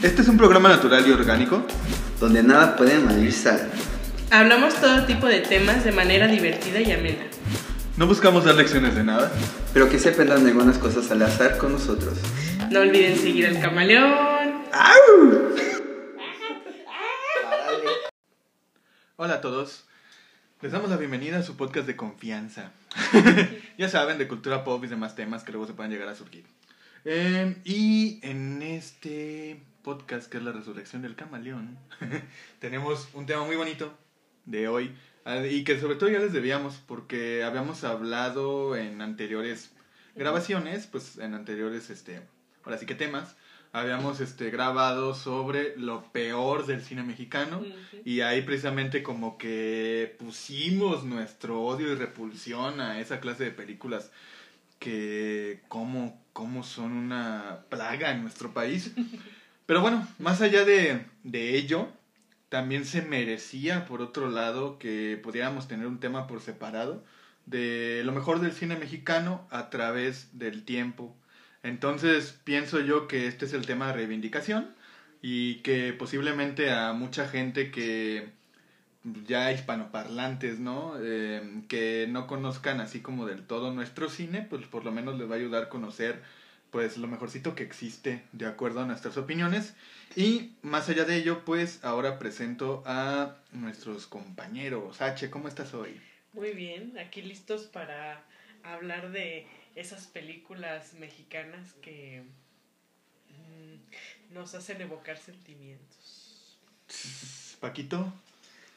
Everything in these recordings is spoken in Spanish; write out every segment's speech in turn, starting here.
Este es un programa natural y orgánico. donde nada puede sal. Hablamos todo tipo de temas de manera divertida y amena. No buscamos dar lecciones de nada. Pero que se aprendan algunas cosas al azar con nosotros. No olviden seguir al camaleón. Hola a todos. Les damos la bienvenida a su podcast de confianza. ya saben, de cultura pop y demás temas que luego se puedan llegar a surgir. Eh, y en este podcast, que es la resurrección del camaleón, tenemos un tema muy bonito de hoy. ah, Y que sobre todo ya les debíamos, porque habíamos hablado en anteriores grabaciones, pues en anteriores, este, ahora sí que temas, habíamos este, grabado sobre lo peor del cine mexicano. Y ahí precisamente como que pusimos nuestro odio y repulsión a esa clase de películas que como, como son una plaga en nuestro país. Pero bueno, más allá de, de ello, también se merecía, por otro lado, que pudiéramos tener un tema por separado de lo mejor del cine mexicano a través del tiempo. Entonces pienso yo que este es el tema de reivindicación y que posiblemente a mucha gente que ya hispanoparlantes, ¿no? Eh, que no conozcan así como del todo nuestro cine, pues por lo menos les va a ayudar a conocer pues lo mejorcito que existe de acuerdo a nuestras opiniones. Y más allá de ello, pues ahora presento a nuestros compañeros. H, ¿cómo estás hoy? Muy bien, aquí listos para hablar de esas películas mexicanas que mm, nos hacen evocar sentimientos. Paquito.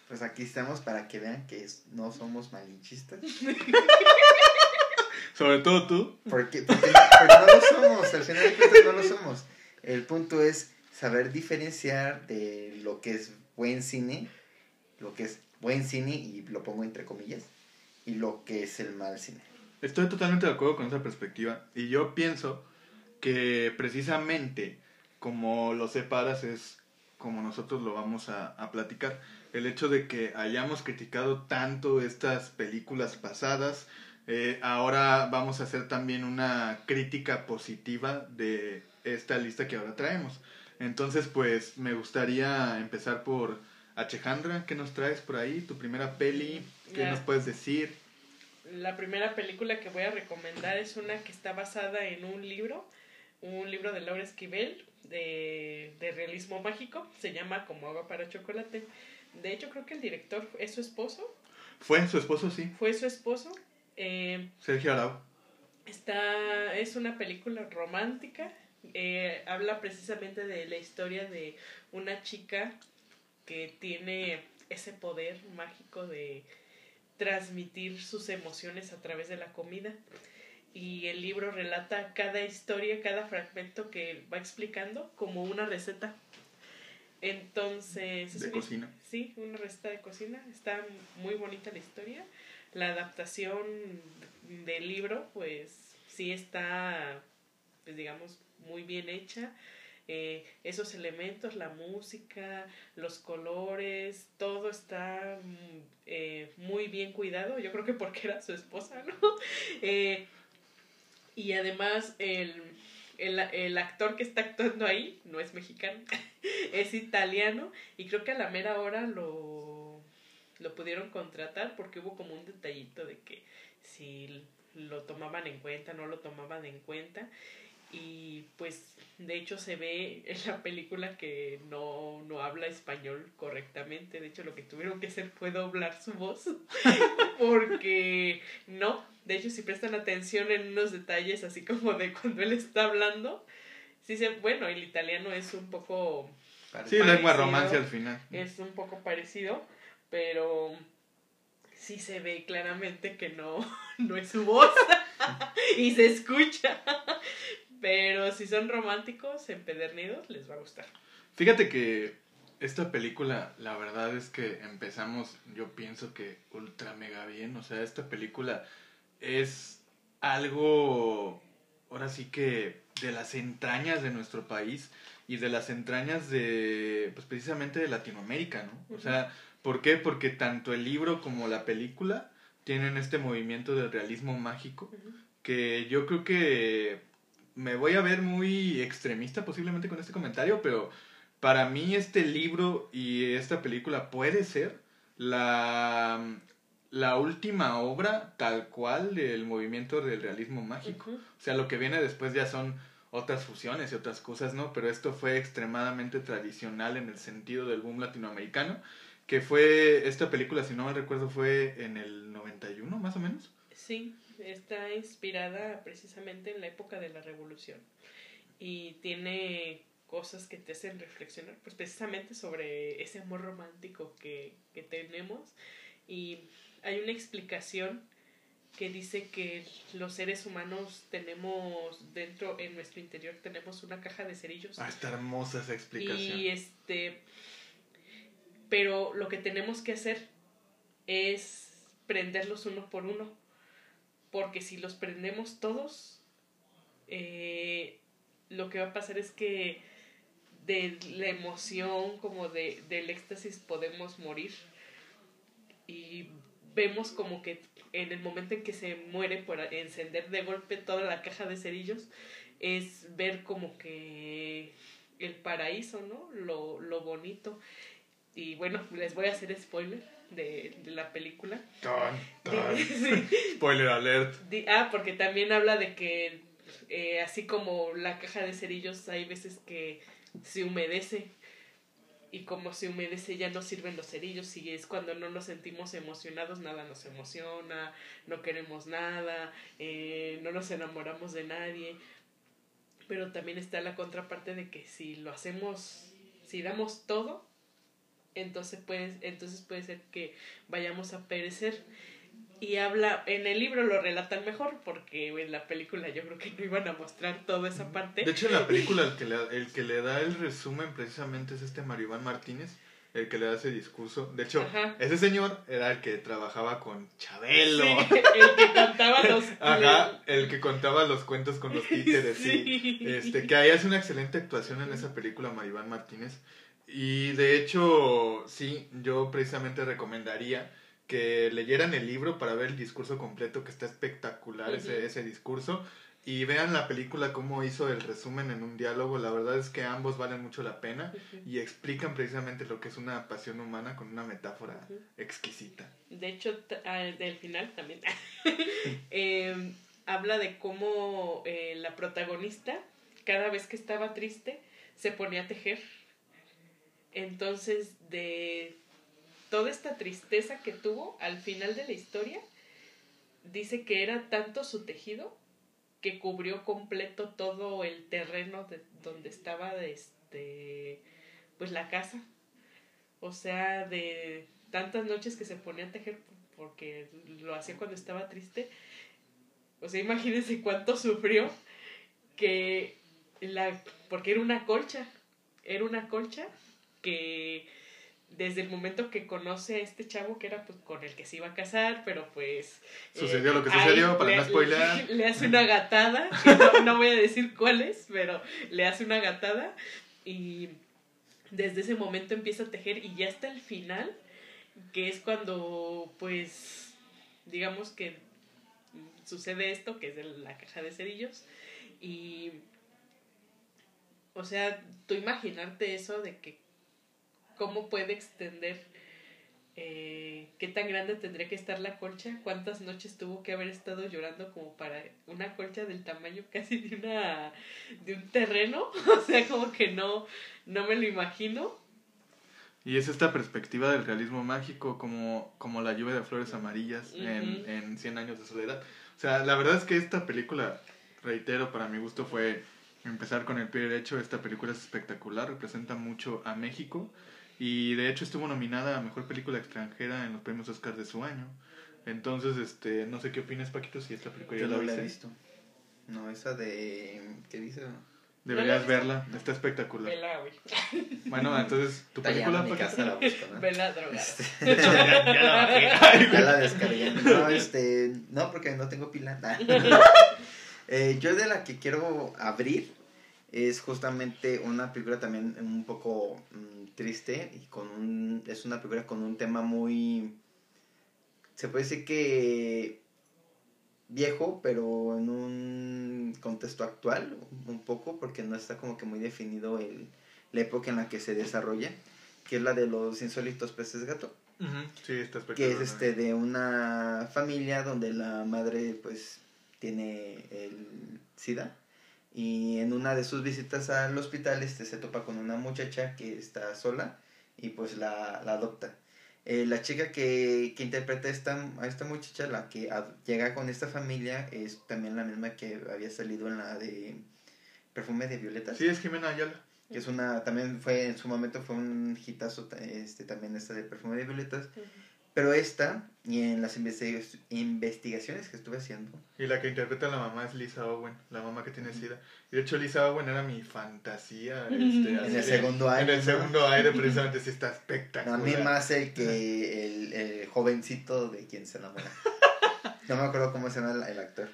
Pues aquí estamos para que vean que no somos malinchistas. Sobre todo tú. Porque, porque, no, porque no lo somos, al final de cuentas no lo somos. El punto es saber diferenciar de lo que es buen cine, lo que es buen cine, y lo pongo entre comillas, y lo que es el mal cine. Estoy totalmente de acuerdo con esa perspectiva. Y yo pienso que precisamente como lo separas es como nosotros lo vamos a, a platicar. El hecho de que hayamos criticado tanto estas películas pasadas, eh, ahora vamos a hacer también una crítica positiva de esta lista que ahora traemos. Entonces, pues me gustaría empezar por Achejandra, ¿qué nos traes por ahí? Tu primera peli, ¿qué Ya. nos puedes decir? La primera película que voy a recomendar es una que está basada en un libro, un libro de Laura Esquivel de, de realismo mágico, se llama Como agua para chocolate. De hecho, creo que el director es su esposo, Fue su esposo, sí, fue su esposo. Eh, Sergio Arau. Está, es una película romántica. eh, habla precisamente de la historia de una chica que tiene ese poder mágico de transmitir sus emociones a través de la comida. Y el libro relata cada historia, cada fragmento que va explicando como una receta. Entonces... es De cocina. Sí, una receta de cocina. Está muy bonita la historia. La adaptación del libro, pues sí está, pues digamos, muy bien hecha. Eh, esos elementos, la música, los colores, todo está mm, eh, muy bien cuidado. Yo creo que porque era su esposa, ¿no? Eh, y además el, el, el actor que está actuando ahí no es mexicano, es italiano y creo que a la mera hora lo, lo pudieron contratar porque hubo como un detallito de que si lo tomaban en cuenta, no lo tomaban en cuenta y pues de hecho se ve en la película que no, no habla español correctamente, de hecho lo que tuvieron que hacer fue doblar su voz porque no, de hecho si prestan atención en unos detalles así como de cuando él está hablando, sí se, bueno, el italiano es un poco Sí, lengua Parecido. romance al final. es un poco parecido, pero sí se ve claramente que no, no es su voz y se escucha. Pero si son románticos, empedernidos, les va a gustar. Fíjate que esta película, la verdad es que empezamos, yo pienso que ultra mega bien. O sea, esta película es algo, ahora sí que de las entrañas de nuestro país y de las entrañas de, pues precisamente de Latinoamérica, ¿no? O sea, ¿por qué? Porque tanto el libro como la película tienen este movimiento del realismo mágico que yo creo que me voy a ver muy extremista posiblemente con este comentario, pero para mí este libro y esta película puede ser la, la última obra tal cual del movimiento del realismo mágico. O sea, lo que viene después ya son otras fusiones y otras cosas, ¿no? Pero esto fue extremadamente tradicional en el sentido del boom latinoamericano, que fue, esta película, si no me recuerdo, fue en el 91 más o menos. Sí, está inspirada precisamente en la época de la revolución y tiene cosas que te hacen reflexionar pues precisamente sobre ese amor romántico que, que tenemos y hay una explicación que dice que los seres humanos tenemos dentro en nuestro interior tenemos una caja de cerillos Ah, está hermosa esa explicación. y este pero lo que tenemos que hacer es prenderlos uno por uno porque si los prendemos todos eh, lo que va a pasar es que de la emoción como de, del éxtasis podemos morir y vemos como que en el momento en que se muere por encender de golpe toda la caja de cerillos es ver como que el paraíso, ¿no? Lo, lo bonito. Y bueno, les voy a hacer spoiler de, de la película. Tan, tan. Sí. Spoiler alert. Ah, porque también habla de que eh, así como la caja de cerillos hay veces que se humedece y como se humedece ya no sirven los cerillos y es cuando no nos sentimos emocionados, nada nos emociona, no queremos nada, eh, no nos enamoramos de nadie. Pero también está la contraparte de que si lo hacemos, si damos todo, entonces puede, entonces puede ser que vayamos a perecer. Y habla, en el libro lo relatan mejor, porque en la película yo creo que no iban a mostrar toda esa parte. De hecho, en la película el que, le, el que le da el resumen precisamente es este Mario Iván Martínez, el que le da ese discurso. De hecho, Ajá. ese señor era el que trabajaba con Chabelo. Sí, el que cantaba los... Ajá, el que contaba los cuentos con los títeres, sí. Sí. Este, que ahí hace una excelente actuación en esa película, Maribán Martínez. Y de hecho, sí, yo precisamente recomendaría que leyeran el libro para ver el discurso completo, que está espectacular ese, ese discurso. Y vean la película cómo hizo el resumen en un diálogo. La verdad es que ambos valen mucho la pena y explican precisamente lo que es una pasión humana con una metáfora exquisita. De hecho, ah, del final también eh, habla de cómo eh, la protagonista, cada vez que estaba triste, se ponía a tejer. Entonces, de toda esta tristeza que tuvo al final de la historia, dice que era tanto su tejido que cubrió completo todo el terreno de donde estaba este pues la casa. O sea, de tantas noches que se ponía a tejer porque lo hacía cuando estaba triste. O sea, imagínense cuánto sufrió que la porque era una colcha, era una colcha que desde el momento que conoce a este chavo que era pues con el que se iba a casar, pero pues Sucedió lo que sucedió, para le- no spoilear. Le, hace una gatada, que no, no voy a decir cuál es, pero le hace una gatada y desde ese momento empieza a tejer y ya hasta el final, que es cuando pues digamos que sucede esto, que es de la caja de cerillos y o sea, tú imaginarte eso de que cómo puede extender eh, qué tan grande tendría que estar la colcha, cuántas noches tuvo que haber estado llorando como para una colcha del tamaño casi de una de un terreno, o sea, como que no no me lo imagino. Y es esta perspectiva del realismo mágico como, como la lluvia de flores amarillas en, Ujú. en 100 años de soledad. O sea, la verdad es que esta película, reitero, para mi gusto fue empezar con el pie derecho. Esta película es espectacular, representa mucho a México y de hecho estuvo nominada a Mejor Película Extranjera en los premios Oscar de su año. Entonces, este, no sé qué opinas, Paquito, si esta película Yo ya no la la he visto. No, esa de. ¿Qué dice? Deberías ¿No la verla, está espectacular. Vela, güey. Bueno, entonces, ¿tu Está película, Paquito? casa la busco, ¿no? Vela drogada. Este, ya, ya la bajé. ya la descargué. No, este. No, porque no tengo pila. Nah. Eh, yo de la que quiero abrir es justamente una película también un poco mm, triste y con un. Es una película con un tema muy. Se puede decir que. viejo, pero en un contexto actual, un poco, porque no está como que muy definido el, la época en la que se desarrolla, que es la de los insólitos peces gato, Sí, está que es este de una familia donde la madre pues tiene el SIDA y en una de sus visitas al hospital este se topa con una muchacha que está sola y pues la, la adopta. Eh, la chica que, que interpreta a esta, a esta muchacha, la que ad- llega con esta familia, es también la misma que había salido en la de Perfume de Violetas. Sí, es Jimena Ayala. Que es una, también fue, en su momento fue un hitazo, ta- este, también esta de Perfume de Violetas. Pero esta, y en las investiga- investigaciones que estuve haciendo, Y la que interpreta a la mamá es Lisa Owen, la mamá que tiene SIDA. Y de hecho Lisa Owen era mi fantasía. Este, En el de- segundo aire, En el ¿no? segundo aire, precisamente, sí está a espectacular. mí más el que el, el jovencito de quien se enamora. No me acuerdo cómo se llama el, el actor.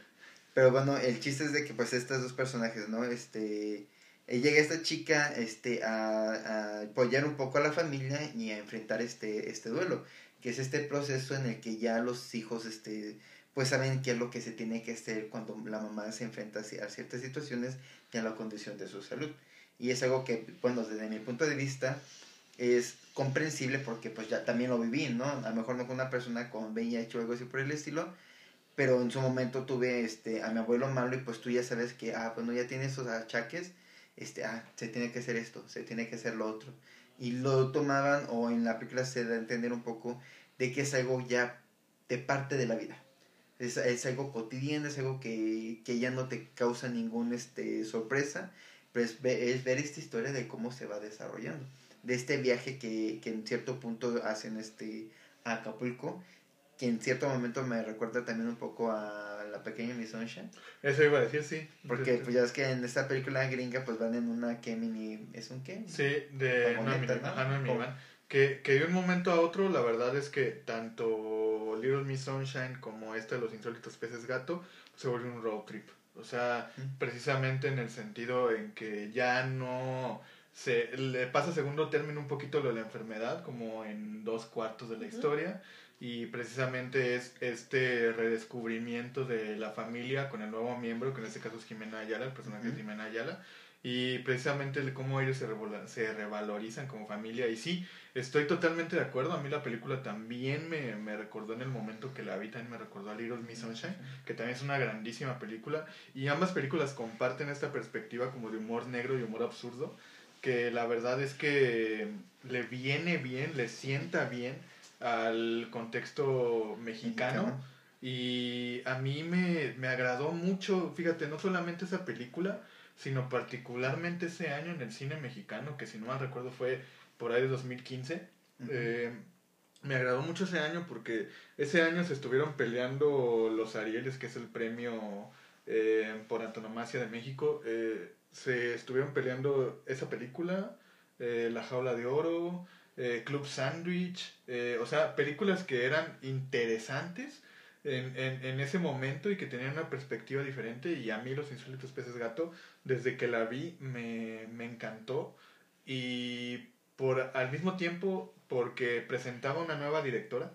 Pero bueno, el chiste es de que pues estos dos personajes, ¿no? Este, eh, llega esta chica este, a, a apoyar un poco a la familia y a enfrentar este, este duelo, es este proceso en el que ya los hijos, este, pues saben qué es lo que se tiene que hacer cuando la mamá se enfrenta a a ciertas situaciones y a la condición de su salud. Y es algo que, bueno, desde mi punto de vista, es comprensible porque pues ya también lo viví, ¿no? A lo mejor no con una persona con VIH o algo así por el estilo, pero en su momento tuve este a mi abuelo malo y pues tú ya sabes que, ah, bueno, ya tiene esos achaques, este, ah, se tiene que hacer esto, se tiene que hacer lo otro. Y lo tomaban, o en la película se da a entender un poco de que es algo ya de parte de la vida. Es, es algo cotidiano, es algo que, que ya no te causa ninguna este, sorpresa, pero es, es ver esta historia de cómo se va desarrollando. De este viaje que, que en cierto punto hacen este, a Acapulco, que en cierto momento me recuerda también un poco a la pequeña Miss Sunshine. Eso iba a decir, sí. Porque pues ya es que en esta película gringa pues van en una que mini... ¿Es un qué? Sí, de Vagoneta, ¿no? ajá, una O- minivan. Que, que de un momento a otro, la verdad es que tanto Little Miss Sunshine como esta de los insólitos peces gato se vuelve un road trip. O sea, Mm. precisamente en el sentido en que ya no se le pasa a segundo término un poquito lo de la enfermedad, como en dos cuartos de la historia. Y precisamente es este redescubrimiento de la familia con el nuevo miembro, que en este caso es Jimena Ayala, el personaje Ujú. de Jimena Ayala. Y precisamente el cómo ellos se, se revalorizan como familia. Y sí, estoy totalmente de acuerdo. A mí la película también me, me recordó en el momento que la vi, también me recordó a Little Miss Sunshine, que también es una grandísima película. Y ambas películas comparten esta perspectiva como de humor negro y humor absurdo, que la verdad es que le viene bien, le sienta bien al contexto mexicano. Mexicano. Y a mí me, me agradó mucho, fíjate, no solamente esa película, sino particularmente ese año en el cine mexicano, que si no mal recuerdo fue por ahí de 2015. Ujú. Eh, me agradó mucho ese año porque ese año se estuvieron peleando los Arieles, que es el premio eh, por antonomasia de México. eh, se estuvieron peleando esa película, eh, La Jaula de Oro, Club Sandwich, o sea, películas que eran interesantes en, en, en ese momento y que tenían una perspectiva diferente. Y a mí, Los Insólitos Peces Gato, desde que la vi, me, me encantó. Y por al mismo tiempo porque presentaba una nueva directora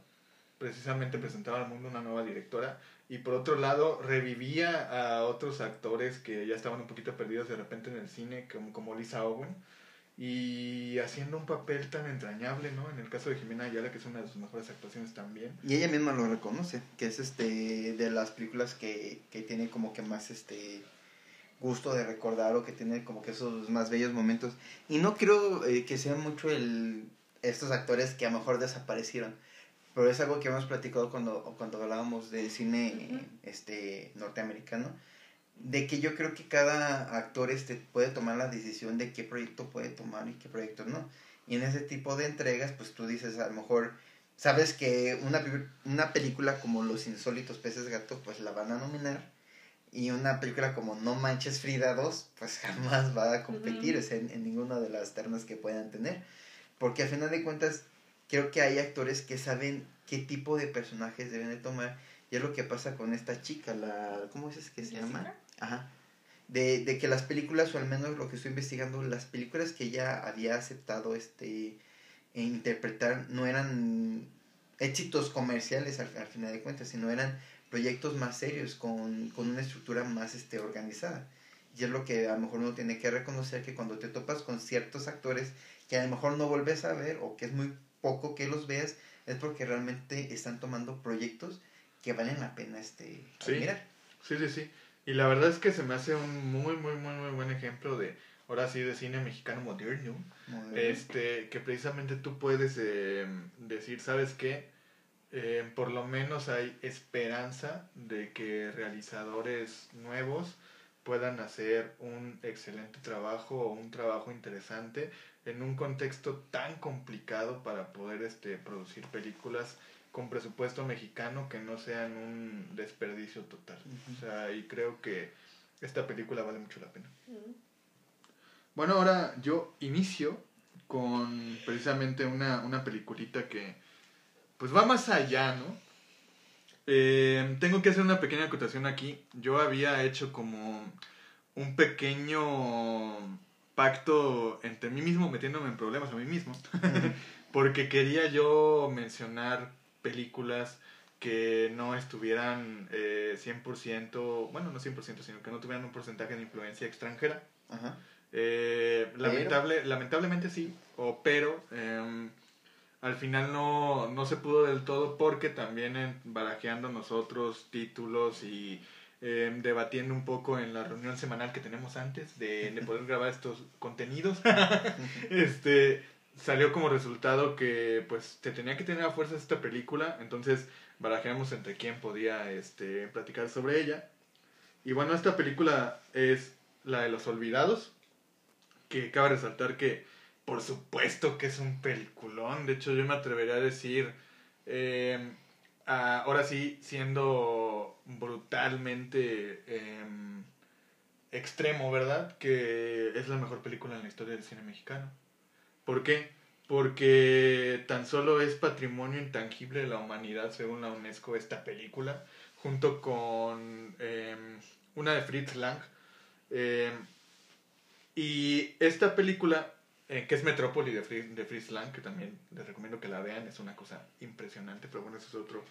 precisamente presentaba al mundo una nueva directora y por otro lado revivía a otros actores que ya estaban un poquito perdidos de repente en el cine como, como Lisa Owen y haciendo un papel tan entrañable no en el caso de Jimena Ayala que es una de sus mejores actuaciones también Y ella misma lo reconoce, que es este de las películas que, que tiene como que más este gusto de recordar o que tiene como que esos más bellos momentos. Y no creo eh, que sea mucho el estos actores que a lo mejor desaparecieron. Pero es algo que hemos platicado cuando, cuando hablábamos de cine este norteamericano. De que yo creo que cada actor este puede tomar la decisión de qué proyecto puede tomar y qué proyecto no. Y en ese tipo de entregas, pues tú dices, a lo mejor sabes que una, una película como Los Insólitos Peces Gato, pues la van a nominar. Y una película como No Manches Frida 2, pues jamás va a competir o sea, en, en ninguna de las ternas que puedan tener. Porque al final de cuentas, creo que hay actores que saben qué tipo de personajes deben de tomar. Y es lo que pasa con esta chica, la... ¿Cómo es que se llama? Ajá. De, de que las películas, o al menos lo que estoy investigando, las películas que ella había aceptado este e interpretar no eran éxitos comerciales al, al final de cuentas, sino eran proyectos más serios, con, con una estructura más este, organizada. Y es lo que a lo mejor uno tiene que reconocer que cuando te topas con ciertos actores que a lo mejor no vuelves a ver o que es muy poco que los veas, es porque realmente están tomando proyectos que valen la pena este. Sí, sí, sí. Y la verdad es que se me hace un muy, muy, muy, muy buen ejemplo de, ahora sí, de cine mexicano moderno. Moderno. Este, que precisamente tú puedes eh, decir, ¿sabes qué? Eh, por lo menos hay esperanza de que realizadores nuevos puedan hacer un excelente trabajo o un trabajo interesante en un contexto tan complicado para poder este, producir películas con presupuesto mexicano que no sean un desperdicio total. O sea, y creo que esta película vale mucho la pena. Bueno, ahora yo inicio con precisamente una, una peliculita que pues va más allá, ¿no? Eh, tengo que hacer una pequeña acotación aquí. Yo había hecho como un pequeño pacto entre mí mismo, metiéndome en problemas a mí mismo, porque quería yo mencionar películas que no estuvieran eh, 100%, bueno, no 100%, sino que no tuvieran un porcentaje de influencia extranjera. Ajá. Eh, lamentable, lamentablemente sí, o pero em, al final no, no se pudo del todo porque también en- barajeando nosotros títulos y em, debatiendo un poco en la reunión semanal que tenemos antes de, de poder grabar estos contenidos, este salió como resultado que pues te tenía que tener a fuerzas esta película, entonces barajeamos entre quién podía este, platicar sobre ella. Y bueno, esta película es la de Los Olvidados, que cabe resaltar que por supuesto que es un peliculón, de hecho yo me atrevería a decir, eh, ahora sí, siendo brutalmente em, extremo, ¿verdad? Que es la mejor película en la historia del cine mexicano. ¿Por qué? Porque tan solo es patrimonio intangible de la humanidad según la UNESCO esta película, junto con em, una de Fritz Lang. em, y esta película, eh, que es Metrópoli de, Fri- de Fritz Lang, que también les recomiendo que la vean, es una cosa impresionante, pero bueno, eso es otro,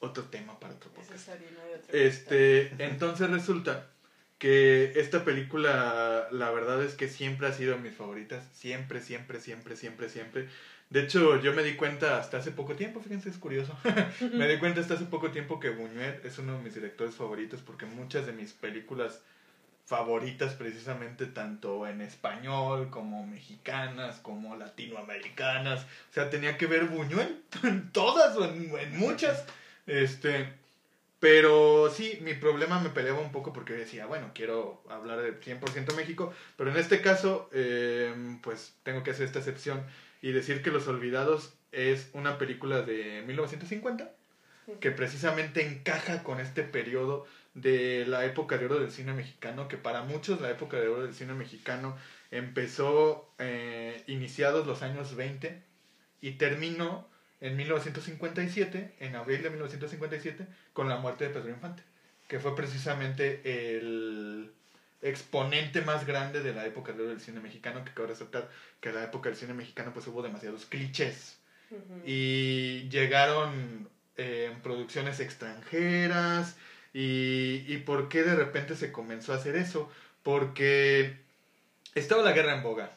otro tema para otro podcast. otro Este, entonces resulta que esta película, la verdad es que siempre ha sido de mis favoritas. Siempre, siempre, siempre, siempre, siempre. De hecho, yo me di cuenta hasta hace poco tiempo, fíjense, es curioso. me di cuenta hasta hace poco tiempo que Buñuel es uno de mis directores favoritos porque muchas de mis películas favoritas precisamente tanto en español como mexicanas como latinoamericanas o sea tenía que ver Buñuel en todas o en, en muchas este pero sí, mi problema me peleaba un poco porque decía, bueno, quiero hablar de 100% México, pero en este caso, eh, pues tengo que hacer esta excepción y decir que Los Olvidados es una película de 1950 que precisamente encaja con este periodo de la época de oro del cine mexicano, que para muchos la época de oro del cine mexicano empezó eh, iniciados los años 20 y terminó en 1957, en abril de 1957, con la muerte de Pedro Infante, que fue precisamente el exponente más grande de la época de oro del cine mexicano, que cabe resaltar que en la época del cine mexicano pues hubo demasiados clichés. Y llegaron eh, producciones extranjeras y, y por qué de repente se comenzó a hacer eso porque estaba la guerra en boga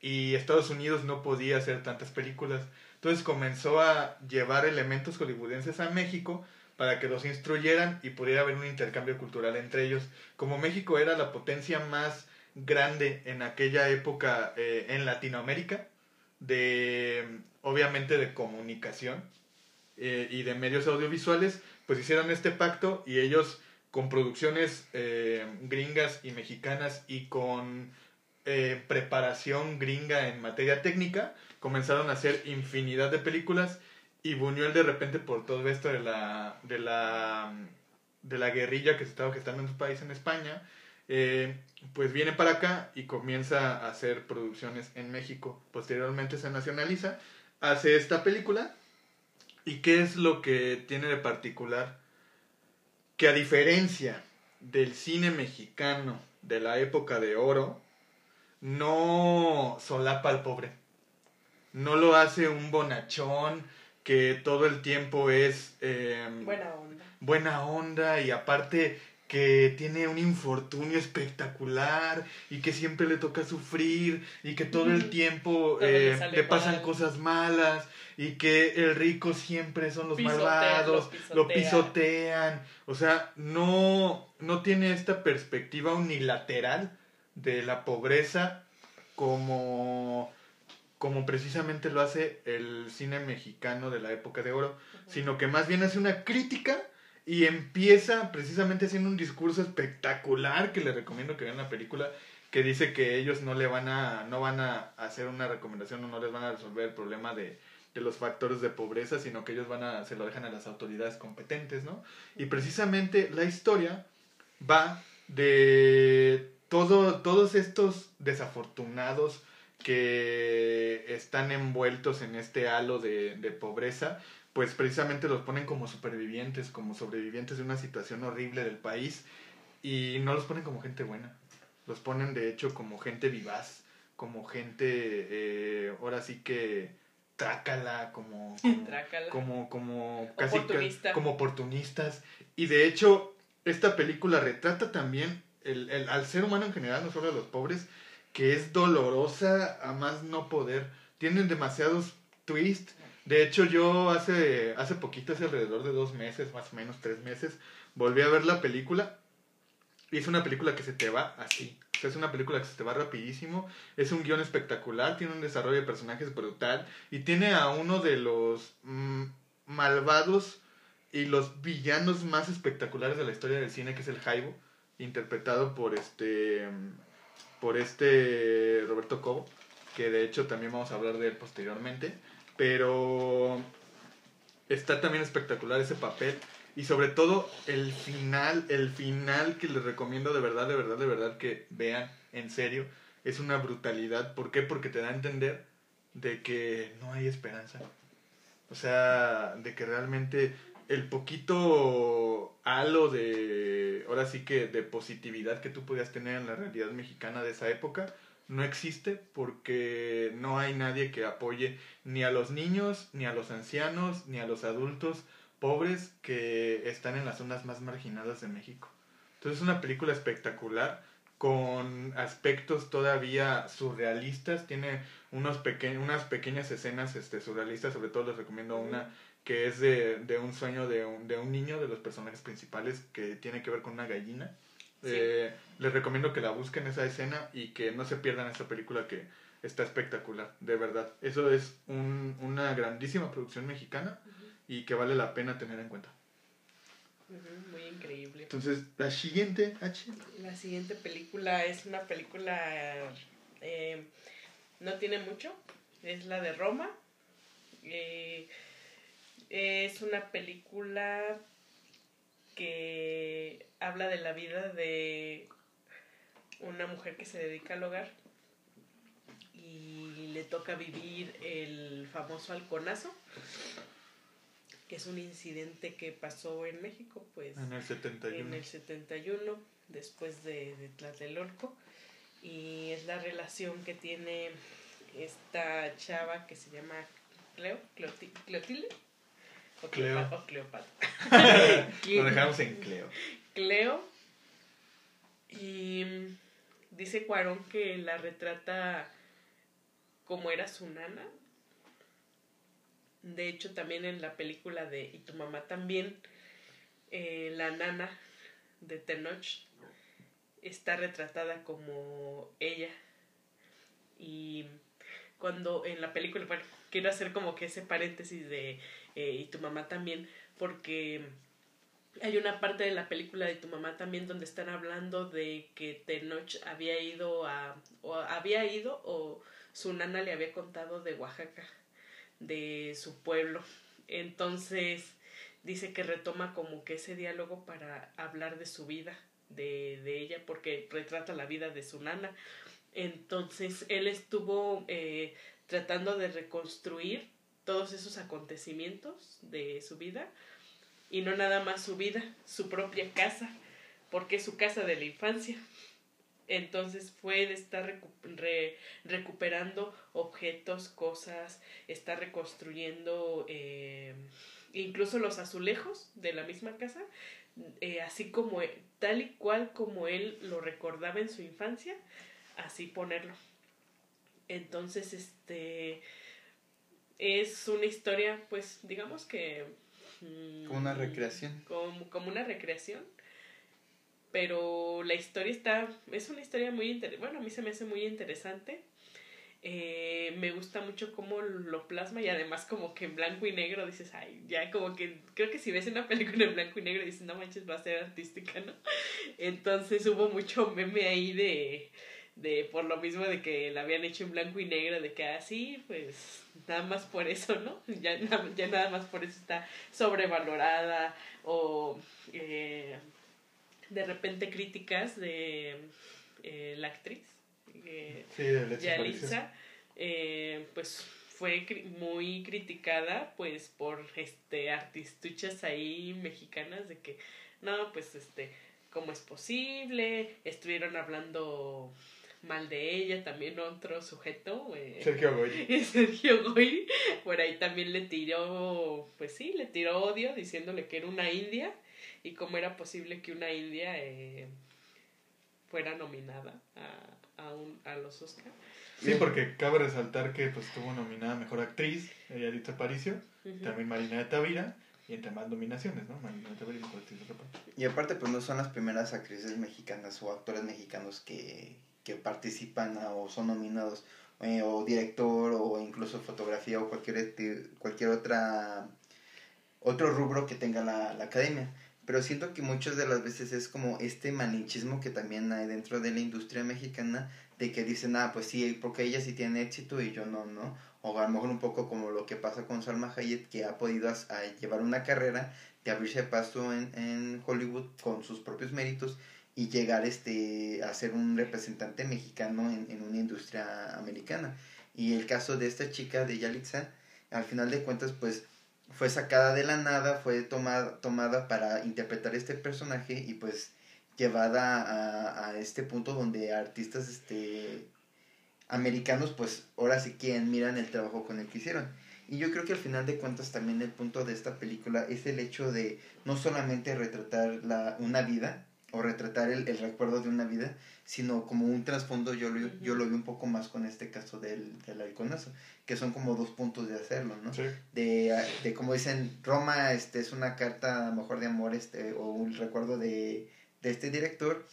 y Estados Unidos no podía hacer tantas películas entonces comenzó a llevar elementos hollywoodenses a México para que los instruyeran y pudiera haber un intercambio cultural entre ellos. Como México era la potencia más grande en aquella época eh, en Latinoamérica de obviamente de comunicación eh, y de medios audiovisuales, pues hicieron este pacto y ellos con producciones eh, gringas y mexicanas y con preparación gringa en materia técnica, comenzaron a hacer infinidad de películas y Buñuel de repente por todo esto de la, de la, de la guerrilla que se estaba gestando en su país, en España, eh, pues viene para acá y comienza a hacer producciones en México. Posteriormente se nacionaliza, hace esta película. ¿Y qué es lo que tiene de particular? Que a diferencia del cine mexicano de la época de oro, no solapa al pobre. No lo hace un bonachón que todo el tiempo es... em, Buena onda. buena onda y aparte que tiene un infortunio espectacular y que siempre le toca sufrir y que todo el tiempo eh, le pasan mal. cosas malas y que el rico siempre son los malvados, lo lo pisotea. pisotean, o sea, no, no tiene esta perspectiva unilateral de la pobreza como, como precisamente lo hace el cine mexicano de la época de oro sino que más bien hace una crítica y empieza precisamente haciendo un discurso espectacular que le recomiendo que vean la película que dice que ellos no le van a no van a hacer una recomendación o no les van a resolver el problema de, de los factores de pobreza sino que ellos van a se lo dejan a las autoridades competentes no y precisamente la historia va de todo todos estos desafortunados que están envueltos en este halo de, de pobreza pues precisamente los ponen como supervivientes, como sobrevivientes de una situación horrible del país y no los ponen como gente buena, los ponen de hecho como gente vivaz, como gente, eh, ahora sí que trácala, como, como, Trácala. como, como casi ca- Oportunista. como oportunistas y de hecho esta película retrata también el, el- al ser humano en general, no solo a los pobres, que es dolorosa a más no poder, tienen demasiados twists de hecho, yo hace, hace poquito, hace alrededor de dos meses, más o menos tres meses, volví a ver la película. Y es una película que se te va así. O sea, es una película que se te va rapidísimo. Es un guion espectacular, tiene un desarrollo de personajes brutal. Y tiene a uno de los mm, malvados y los villanos más espectaculares de la historia del cine, que es el Jaibo, interpretado por este, por este Roberto Cobo, que de hecho también vamos a hablar de él posteriormente pero está también espectacular ese papel y sobre todo el final, el final que les recomiendo de verdad, de verdad, de verdad que vean en serio, es una brutalidad. ¿Por qué? Porque te da a entender de que no hay esperanza. O sea, de que realmente el poquito halo de, ahora sí que de positividad que tú podías tener en la realidad mexicana de esa época, no existe porque no hay nadie que apoye ni a los niños, ni a los ancianos, ni a los adultos pobres que están en las zonas más marginadas de México. Entonces es una película espectacular con aspectos todavía surrealistas, tiene unos peque unas pequeñas escenas este, surrealistas, sobre todo les recomiendo una que es de, de un sueño de un, de un niño, de los personajes principales, que tiene que ver con una gallina. Sí. Eh, les recomiendo que la busquen esa escena y que no se pierdan esta película que está espectacular, de verdad. Eso es un- una grandísima producción mexicana y que vale la pena tener en cuenta. Muy increíble. Entonces, la siguiente, H. La siguiente película es una película, eh, no tiene mucho, es la de Roma. Eh, es una película que habla de la vida de una mujer que se dedica al hogar y le toca vivir el famoso halconazo, que es un incidente que pasó en México, pues En el 71. en el 71, después de, de Tlatelolco, y es la relación que tiene esta chava que se llama Cleo, Cleotilde, o Cleo. O Cleopatra. Lo dejamos en Cleo. Cleo, y dice Cuarón que la retrata como era su nana. De hecho, también en la película de Y tu mamá también, eh, la nana de Tenoch está retratada como ella. Y cuando en la película, bueno, quiero hacer como que ese paréntesis de eh, Y tu mamá también, porque hay una parte de la película de tu mamá también donde están hablando de que Tenoch había ido a o había ido o su nana le había contado de Oaxaca, de su pueblo. Entonces dice que retoma como que ese diálogo para hablar de su vida, de, de ella, porque retrata la vida de su nana. Entonces él estuvo eh, tratando de reconstruir todos esos acontecimientos de su vida y no nada más su vida, su propia casa, porque es su casa de la infancia. Entonces fue de estar recu- re- recuperando objetos, cosas, está reconstruyendo eh, incluso los azulejos de la misma casa, eh, así como e- tal y cual como él lo recordaba en su infancia, así ponerlo. Entonces, este es una historia, pues, digamos que mm, Como una recreación. como, como una recreación. Pero la historia está, es una historia muy interesante, bueno, a mí se me hace muy interesante. Eh, me gusta mucho cómo lo plasma y además como que en blanco y negro dices, ay, ya como que creo que si ves una película en blanco y negro dices, no manches, va a ser artística, ¿no? Entonces hubo mucho meme ahí de, de por lo mismo de que la habían hecho en blanco y negro, de que así, pues nada más por eso, ¿no? Ya, ya nada más por eso está sobrevalorada o eh, de repente críticas de eh, la actriz. eh, Sí, de Yalitza, eh, pues fue cri- muy criticada pues por este artistuchas ahí mexicanas de que no pues este cómo es posible estuvieron hablando mal de ella también otro sujeto eh, Sergio Goy. Sergio Goy por ahí también le tiró pues sí le tiró odio diciéndole que era una india y cómo era posible que una india eh, fuera nominada a, a, un, a los Oscar Sí, porque cabe resaltar que pues estuvo nominada a Mejor Actriz, Yalitza Aparicio, Ujú. también Marina de Tavira, y entre más nominaciones, ¿no? Marina de Tavira y Mejor Actriz de Reparto. Y aparte, pues no son las primeras actrices mexicanas o actores mexicanos que, que participan o son nominados, eh, o director, o incluso fotografía, o cualquier, cualquier otra otro rubro que tenga la, la academia. Pero siento que muchas de las veces es como este malinchismo que también hay dentro de la industria mexicana, de que dicen, ah, pues sí, porque ella sí tiene éxito y yo no, ¿no? O a lo mejor un poco como lo que pasa con Salma Hayek, que ha podido a llevar una carrera de abrirse paso en, en Hollywood con sus propios méritos y llegar este, a ser un representante mexicano en, en una industria americana. Y el caso de esta chica de Yalitza, al final de cuentas, pues fue sacada de la nada, fue tomada, tomada para interpretar este personaje y pues llevada a, a este punto donde artistas este americanos pues ahora sí que miran el trabajo con el que hicieron. Y yo creo que al final de cuentas también el punto de esta película es el hecho de no solamente retratar la, una vida o retratar el, el recuerdo de una vida, sino como un trasfondo yo lo, yo lo vi un poco más con este caso del, del halconazo, que son como dos puntos de hacerlo, ¿no? Sí. de, de como dicen, Roma este, es una carta a lo mejor de amor este, o un recuerdo de, de este director,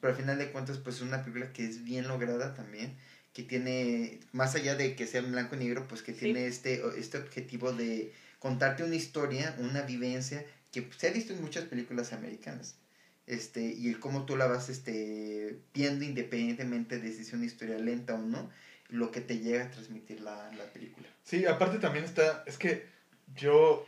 pero al final de cuentas pues es una película que es bien lograda también, que tiene, más allá de que sea en blanco y negro, pues que Sí. tiene este, este objetivo de contarte una historia, una vivencia que se ha visto en muchas películas americanas. Este, y el cómo tú la vas este, viendo independientemente de si es una historia lenta o no, lo que te llega a transmitir la, la película. Sí, aparte también está, es que yo,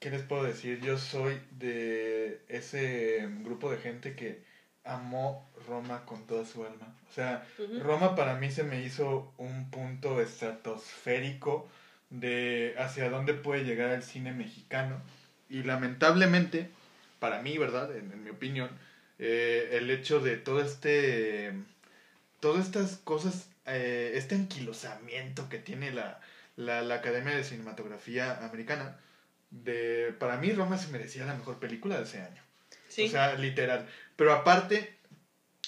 ¿qué les puedo decir? Yo soy de ese grupo de gente que amó Roma con toda su alma. O sea. Roma para mí se me hizo un punto estratosférico de hacia dónde puede llegar el cine mexicano. Y lamentablemente, para mí, ¿verdad? En, en mi opinión, eh, el hecho de todo este... Todas estas cosas, eh, este anquilosamiento que tiene la, la, la Academia de Cinematografía Americana, de, para mí Roma se merecía la mejor película de ese año. Sí. O sea, literal. Pero aparte,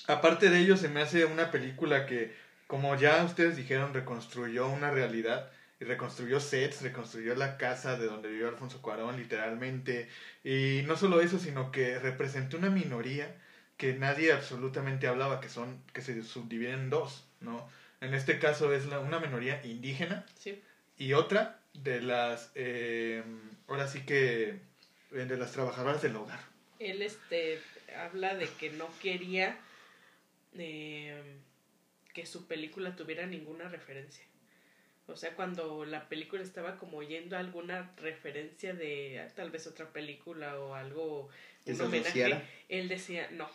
aparte de ello, se me hace una película que, como ya ustedes dijeron, reconstruyó una realidad. Y reconstruyó sets, reconstruyó la casa de donde vivió Alfonso Cuarón, literalmente. Y no solo eso, sino que representó una minoría que nadie absolutamente hablaba, que son, que se subdividen en dos, ¿no? En este caso es la, una minoría indígena sí. y otra de las, eh, ahora sí que, eh, de las trabajadoras del hogar. Él este habla de que no quería eh, que su película tuviera ninguna referencia. O sea, cuando la película estaba como yendo a alguna referencia de ah, tal vez otra película o algo, Que un se homenaje, asociara. él decía, no.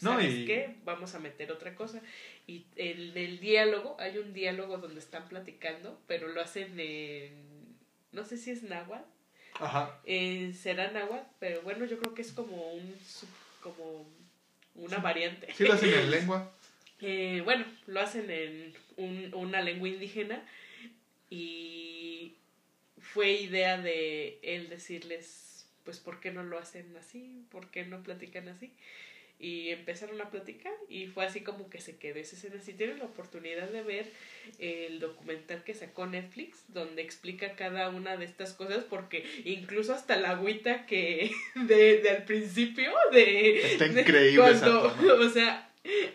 No, ¿Sabes y- qué? Vamos a meter otra cosa. Y el, el diálogo, hay un diálogo donde están platicando, pero lo hacen en, no sé si es náhuatl, Ajá. eh, será náhuatl, pero bueno, yo creo que es como un, sub- como una variante. ¿Sí lo hacen en lengua? Eh, bueno, lo hacen en un- una lengua indígena y fue idea de él decirles, pues, ¿por qué no lo hacen así? ¿Por qué no platican así? Y empezaron a platicar y fue así como que se quedó esa escena. Si tienen la oportunidad de ver el documental que sacó Netflix, donde explica cada una de estas cosas, porque incluso hasta la agüita que de, de al principio, de... Está de increíble esa cuando, toma. O sea,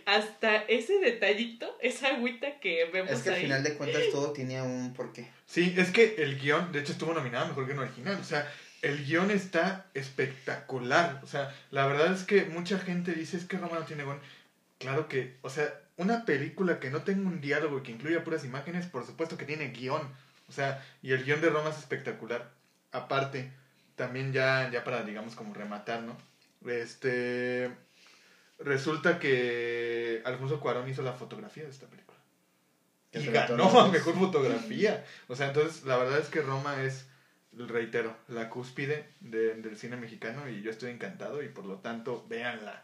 hasta ese detallito, esa agüita que vemos Es que al final de cuentas todo tenía un porqué. Sí, es que el guion, de hecho, estuvo nominado a mejor guion original. O sea, el guion está espectacular. O sea, la verdad es que mucha gente dice es que Roma no tiene guion. Claro que, o sea, una película que no tenga un diálogo y que incluya puras imágenes, por supuesto que tiene guion. O sea, y el guion de Roma es espectacular. Aparte, también ya, ya para, digamos, como rematar, ¿no? Este. Resulta que Alfonso Cuarón hizo la fotografía de esta película. Y ganó a mejor fotografía. O sea, entonces la verdad es que Roma es, reitero, la cúspide de- del cine mexicano y yo estoy encantado y por lo tanto, véanla.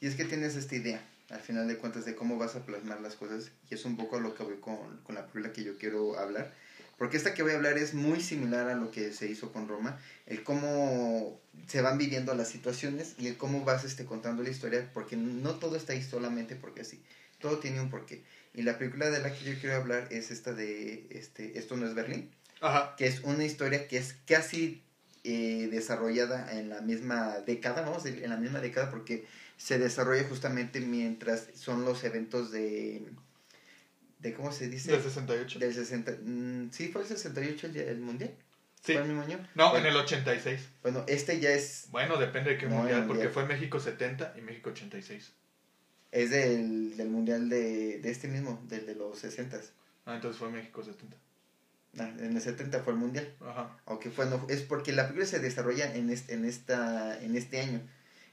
Y es que tienes esta idea, al final de cuentas, de cómo vas a plasmar las cosas. Y es un poco lo que voy con, con la película que yo quiero hablar. Porque esta que voy a hablar es muy similar a lo que se hizo con Roma. El cómo se van viviendo las situaciones y el cómo vas este, contando la historia. Porque no todo está ahí solamente porque así. Todo tiene un porqué. Y la película de la que yo quiero hablar es esta de este, Esto no es Berlín. Ajá. que es una historia que es casi eh, desarrollada en la misma década, vamos a decir, en la misma década, porque se desarrolla justamente mientras son los eventos de, de ¿cómo se dice? Del 68. Del 60, mm, sí, fue el 68 el, el mundial, Sí. fue el mismo año. No, bueno, en el 86. bueno, este ya es, Bueno, depende de qué No, mundial, porque mundial. fue México 70 y México 86. es del, del mundial de, de este mismo, del de los 60. Ah, entonces fue México 70. Ah, en el 70 fue el mundial. Ajá. Aunque fue, no, es porque la película se desarrolla en este, en esta, en este año,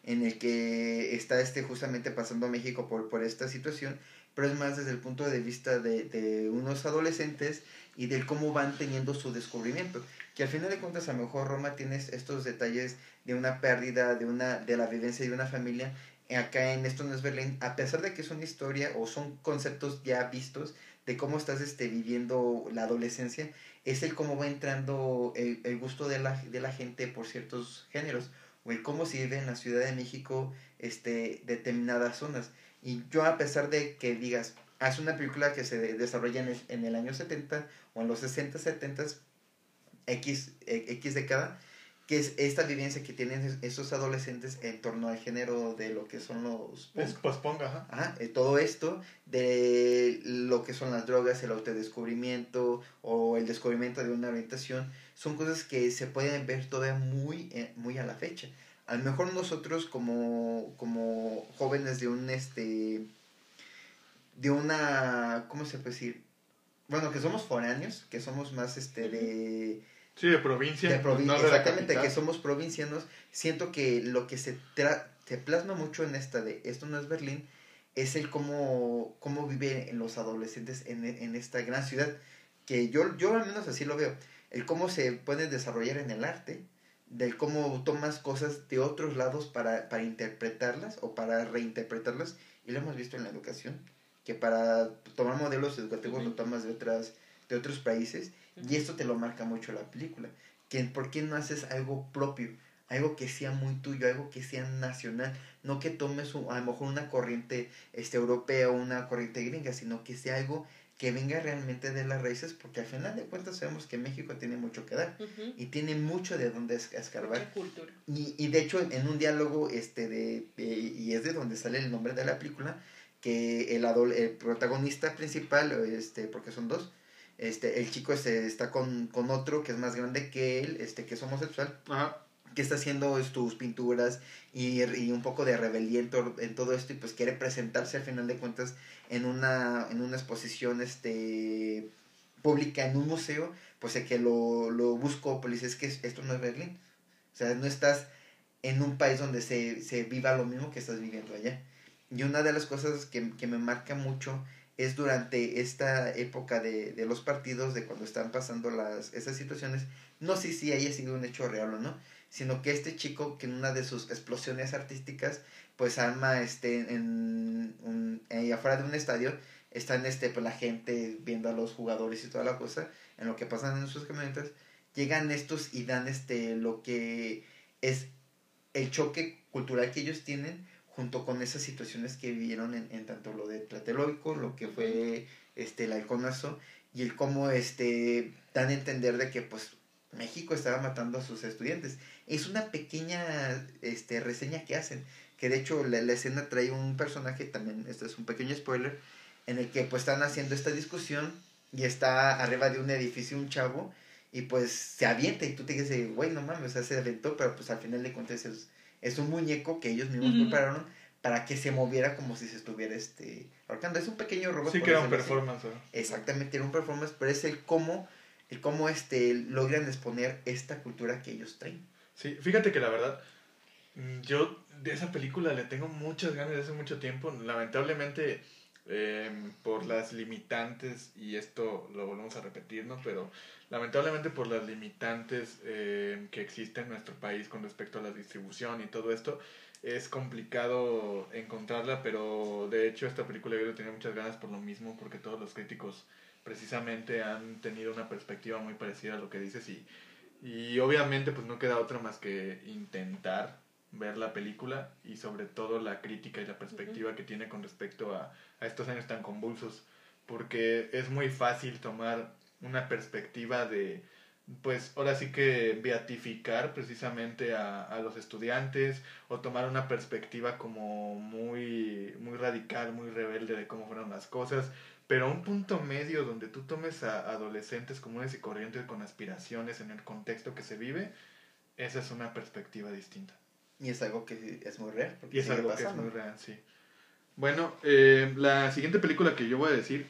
en el que está este justamente pasando a México por, por esta situación, pero es más desde el punto de vista de, de unos adolescentes y del cómo van teniendo su descubrimiento. Que al final de cuentas a lo mejor Roma tiene estos detalles de una pérdida, de una, de la vivencia de una familia. Acá en Esto no es Berlín, a pesar de que es una historia o son conceptos ya vistos de cómo estás este, viviendo la adolescencia, es el cómo va entrando el, el gusto de la, de la gente por ciertos géneros, o el cómo se vive en la Ciudad de México este, determinadas zonas. Y yo a pesar de que digas, haz una película que se de- desarrolla en el, en el año 70 o en los 60, 70, X, eh, X década, que es esta vivencia que tienen es- esos adolescentes en torno al género de lo que son los punk. Es posponga, ajá. Ajá, eh, todo esto de lo que son las drogas, el autodescubrimiento o el descubrimiento de una orientación, son cosas que se pueden ver todavía muy, eh, muy a la fecha. A lo mejor nosotros como, como jóvenes de un, este, de una, ¿cómo se puede decir? Bueno, que somos foráneos, que somos más, este, de Sí, de provincia. de provin- no de la exactamente, que somos provincianos, siento que lo que se, tra- se plasma mucho en esta de Esto no es Berlín, es el cómo, cómo viven los adolescentes en, en esta gran ciudad, que yo, yo al menos así lo veo, el cómo se puede desarrollar en el arte, del cómo tomas cosas de otros lados para, para interpretarlas o para reinterpretarlas, y lo hemos visto en la educación, que para tomar modelos educativos lo tomas de otras de otros países y esto te lo marca mucho la película. Que ¿Por qué no haces algo propio? Algo que sea muy tuyo, algo que sea nacional. No que tomes un- a lo mejor una corriente este, europea o una corriente gringa, sino que sea algo que venga realmente de las raíces, porque al final de cuentas sabemos que México tiene mucho que dar y tiene mucho de dónde es- escarbar. Mucha cultura. Y, y de hecho, en un diálogo, este, de, de- y es de donde sale el nombre de la película, que el, adol- el protagonista principal, este, porque son dos, este, el chico este, está con, con otro que es más grande que él, este, que es homosexual, Ajá. Que está haciendo tus pinturas y, y un poco de rebeldía en, to- en todo esto y pues quiere presentarse al final de cuentas en una, en una exposición este, pública en un museo, pues el que lo, lo busco, pues dice, es que esto no es Berlín. O sea, no estás en un país donde se, se viva lo mismo que estás viviendo allá. Y una de las cosas que, que me marca mucho es durante esta época de, de los partidos, de cuando están pasando las, esas situaciones, no sé si haya sido un hecho real o no, sino que este chico que en una de sus explosiones artísticas pues arma este en un, eh, afuera de un estadio están este pues la gente viendo a los jugadores y toda la cosa en lo que pasan en sus camionetas llegan estos y dan este lo que es el choque cultural que ellos tienen junto con esas situaciones que vivieron en, en tanto lo de Tlatelolco, lo que fue este el halconazo y el cómo este dan a entender de que pues México estaba matando a sus estudiantes. Es una pequeña este reseña que hacen, que de hecho la, la escena trae un personaje también, esto es un pequeño spoiler, en el que pues están haciendo esta discusión y está arriba de un edificio un chavo y pues se avienta y tú te dices, güey, no mames, o sea, se aventó, pero pues al final de cuentas es, es un muñeco que ellos mismos prepararon para que se moviera como si se estuviera este ahorcando. Es un pequeño robot. Sí que era un performance. Exactamente, era un performance, pero es el cómo, cómo este, logran exponer esta cultura que ellos traen. Sí, fíjate que la verdad, mm, yo de esa película le tengo muchas ganas desde hace mucho tiempo. Lamentablemente, eh, por las limitantes, y esto lo volvemos a repetir, ¿no? Pero lamentablemente por las limitantes eh, que existen en nuestro país con respecto a la distribución y todo esto, es complicado encontrarla, pero de hecho esta película yo le tenía muchas ganas por lo mismo, porque todos los críticos precisamente han tenido una perspectiva muy parecida a lo que dices y y obviamente pues no queda otra más que intentar ver la película y sobre todo la crítica y la perspectiva que tiene con respecto a, a estos años tan convulsos. Porque es muy fácil tomar una perspectiva de, pues ahora sí que beatificar precisamente a, a los estudiantes o tomar una perspectiva como muy, muy radical, muy rebelde de cómo fueron las cosas pero un punto medio donde tú tomes a adolescentes comunes y corrientes con aspiraciones en el contexto que se vive, esa es una perspectiva distinta. Y es algo que es muy real. Y es algo que es muy real, sí. Bueno, eh, la siguiente película que yo voy a decir,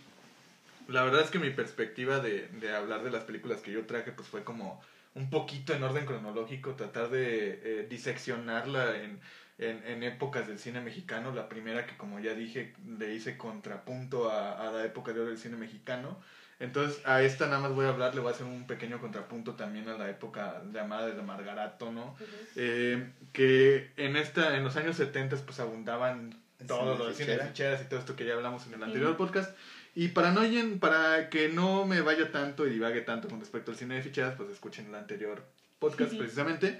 la verdad es que mi perspectiva de, de hablar de las películas que yo traje, pues fue como un poquito en orden cronológico, tratar de eh, diseccionarla en, en, en épocas del cine mexicano. La primera que, como ya dije, le hice contrapunto a, a la época de oro del cine mexicano. Entonces, a esta nada más voy a hablar, le voy a hacer un pequeño contrapunto también a la época llamada de Margarato, ¿no? Eh, que en esta en los años 70 pues abundaban todo cine lo de cine ficheras y todo esto que ya hablamos en el anterior Ujú. podcast. Y para no para que no me vaya tanto y divague tanto con respecto al cine de ficheras, pues escuchen el anterior podcast Ujú. precisamente.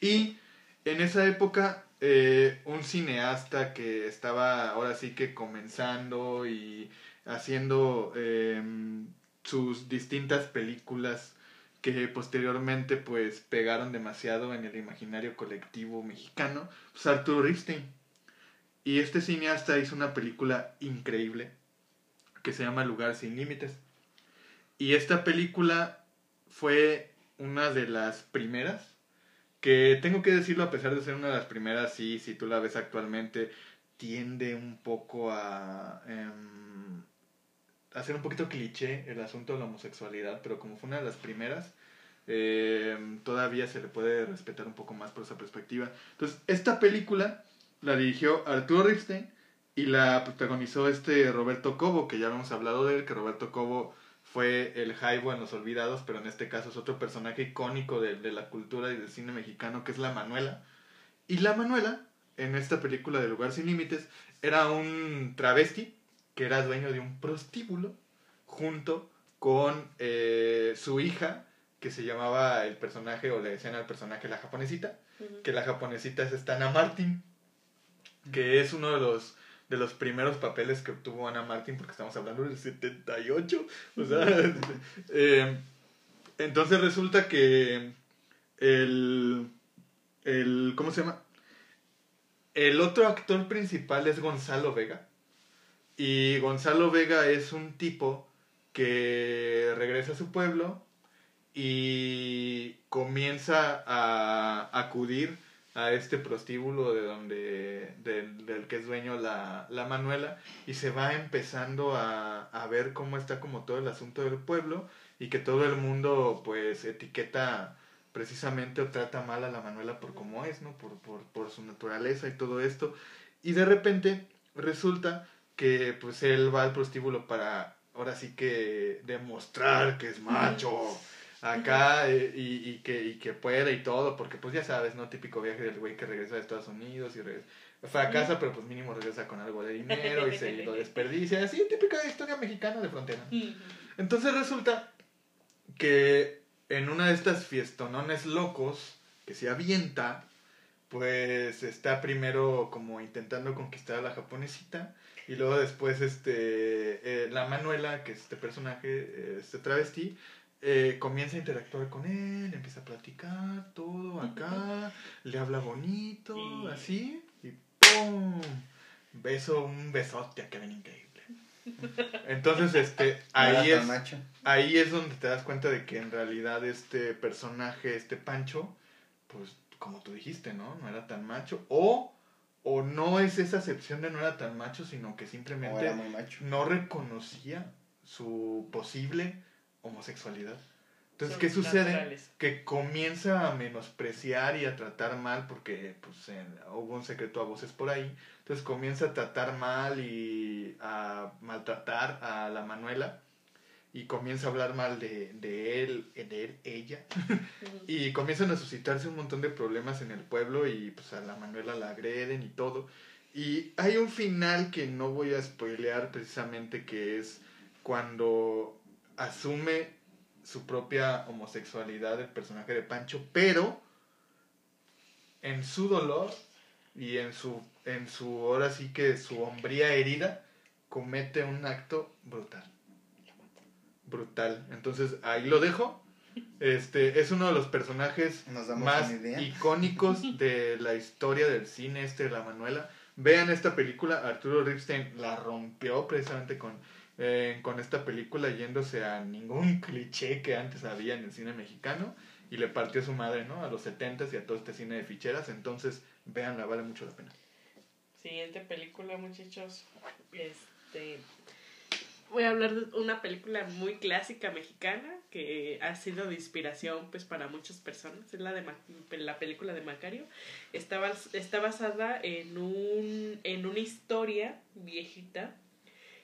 Y en esa época, eh, un cineasta que estaba ahora sí que comenzando y haciendo em, sus distintas películas que posteriormente pues pegaron demasiado en el imaginario colectivo mexicano, pues Arturo Ripstein. Y este cineasta hizo una película increíble que se llama Lugar sin Límites. Y esta película fue una de las primeras que tengo que decirlo a pesar de ser una de las primeras, sí, si tú la ves actualmente, tiende un poco a, em, a ser un poquito cliché el asunto de la homosexualidad, pero como fue una de las primeras, em, todavía se le puede respetar un poco más por esa perspectiva. Entonces, esta película la dirigió Arturo Ripstein y la protagonizó este Roberto Cobo, que ya hemos hablado de él, que Roberto Cobo fue el Jaibo en Los Olvidados, pero en este caso es otro personaje icónico de, de la cultura y del cine mexicano, que es la Manuela. Y la Manuela, en esta película de Lugar Sin Límites, era un travesti que era dueño de un prostíbulo junto con eh, su hija, que se llamaba el personaje, o le decían al personaje la japonesita, que la japonesita es esta Ana Martin, que es uno de los de los primeros papeles que obtuvo Ana Martin, porque estamos hablando del 78, o sea, eh, entonces resulta que el, el, ¿cómo se llama? El otro actor principal es Gonzalo Vega, y Gonzalo Vega es un tipo que regresa a su pueblo y comienza a acudir a este prostíbulo de donde del, del que es dueño la, la Manuela y se va empezando a, a ver cómo está como todo el asunto del pueblo y que todo el mundo pues etiqueta precisamente o trata mal a la Manuela por cómo es, ¿no? Por, por, por su naturaleza y todo esto. Y de repente resulta que pues él va al prostíbulo para ahora sí que demostrar que es macho, acá eh, y, y, que, y que puede y todo, porque pues ya sabes, ¿no? Típico viaje del güey que regresa de Estados Unidos y regresa, fue a casa, pero pues mínimo regresa con algo de dinero y se lo desperdicia, así, típica historia mexicana de frontera. Entonces resulta que en una de estas fiestonones locos que se avienta, pues está primero como intentando conquistar a la japonesita y luego después este eh, la Manuela, que es este personaje, este travesti, eh, comienza a interactuar con él, empieza a platicar todo acá, le habla bonito, así, y ¡pum! Beso, un besote que ven increíble. Entonces, este, ahí es, ahí es donde te das cuenta de que en realidad este personaje, este Pancho, pues como tú dijiste, ¿no? No era tan macho. O, o no es esa acepción de no era tan macho, sino que simplemente no reconocía su posible homosexualidad. Entonces, ¿qué sucede? Que comienza a menospreciar y a tratar mal, porque pues, hubo un secreto a voces por ahí. Entonces comienza a tratar mal y a maltratar a la Manuela. Y comienza a hablar mal de, de él, de él, ella. y comienzan a suscitarse un montón de problemas en el pueblo y pues a la Manuela la agreden y todo. Y hay un final que no voy a spoilear precisamente, que es cuando asume su propia homosexualidad el personaje de Pancho, pero en su dolor y en su, en su, ahora sí que su hombría herida, comete un acto brutal. Brutal. Entonces ahí lo dejo. Este es uno de los personajes más icónicos de la historia del cine, este de la Manuela. Vean esta película, Arturo Ripstein la rompió precisamente con eh, con esta película yéndose a ningún cliché que antes había en el cine mexicano y le partió a su madre, ¿no? A los 70 y a todo este cine de ficheras, entonces véanla, vale mucho la pena. Siguiente película, muchachos. Este voy a hablar de una película muy clásica mexicana que ha sido de inspiración pues para muchas personas es la de la película de Macario está, está basada en un en una historia viejita